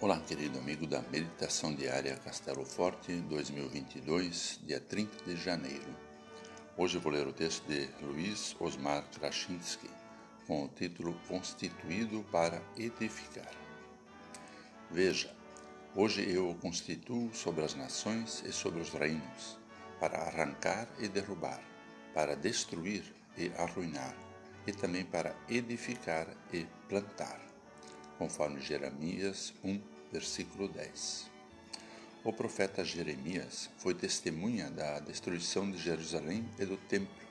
Olá, querido amigo da Meditação Diária Castelo Forte 2022, dia 30 de janeiro. Hoje vou ler o texto de Luiz Osmar Krasinski, com o título Constituído para Edificar. Veja, hoje eu o constituo sobre as nações e sobre os reinos, para arrancar e derrubar, para destruir e arruinar, e também para edificar e plantar conforme Jeremias 1, versículo 10. O profeta Jeremias foi testemunha da destruição de Jerusalém e do templo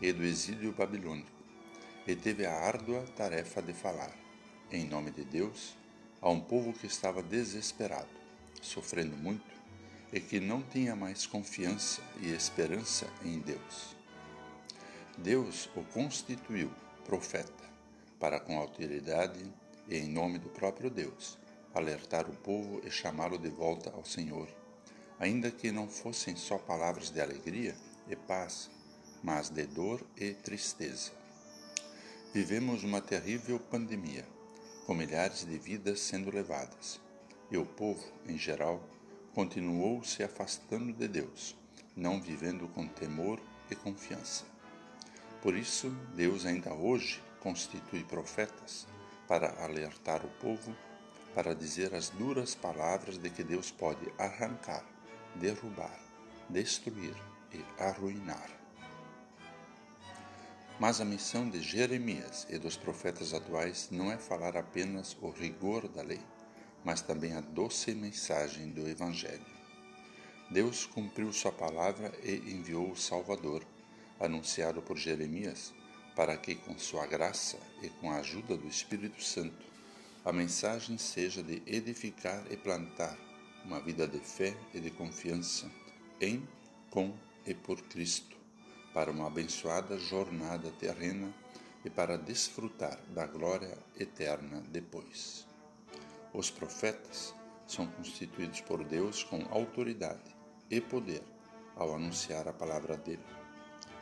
e do exílio babilônico, e teve a árdua tarefa de falar, em nome de Deus, a um povo que estava desesperado, sofrendo muito e que não tinha mais confiança e esperança em Deus. Deus o constituiu profeta para com autoridade e, em nome do próprio Deus, alertar o povo e chamá-lo de volta ao Senhor, ainda que não fossem só palavras de alegria e paz, mas de dor e tristeza. Vivemos uma terrível pandemia, com milhares de vidas sendo levadas, e o povo, em geral, continuou se afastando de Deus, não vivendo com temor e confiança. Por isso, Deus ainda hoje constitui profetas para alertar o povo, para dizer as duras palavras de que Deus pode arrancar, derrubar, destruir e arruinar. Mas a missão de Jeremias e dos profetas atuais não é falar apenas o rigor da lei, mas também a doce mensagem do Evangelho. Deus cumpriu sua palavra e enviou o Salvador, anunciado por Jeremias, para que, com sua graça e com a ajuda do Espírito Santo, a mensagem seja de edificar e plantar uma vida de fé e de confiança em, com e por Cristo, para uma abençoada jornada terrena e para desfrutar da glória eterna depois. Os profetas são constituídos por Deus com autoridade e poder ao anunciar a palavra dele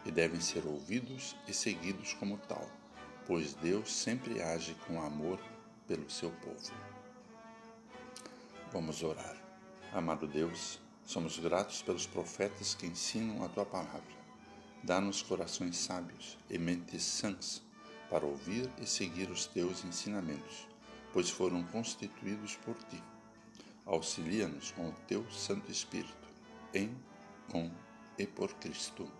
e devem ser ouvidos e seguidos como tal, pois Deus sempre age com amor pelo seu povo. Vamos orar. Amado Deus, somos gratos pelos profetas que ensinam a tua palavra. Dá-nos corações sábios e mentes sãs para ouvir e seguir os teus ensinamentos, pois foram constituídos por ti. Auxilia-nos com o teu Santo Espírito, em, com e por Cristo.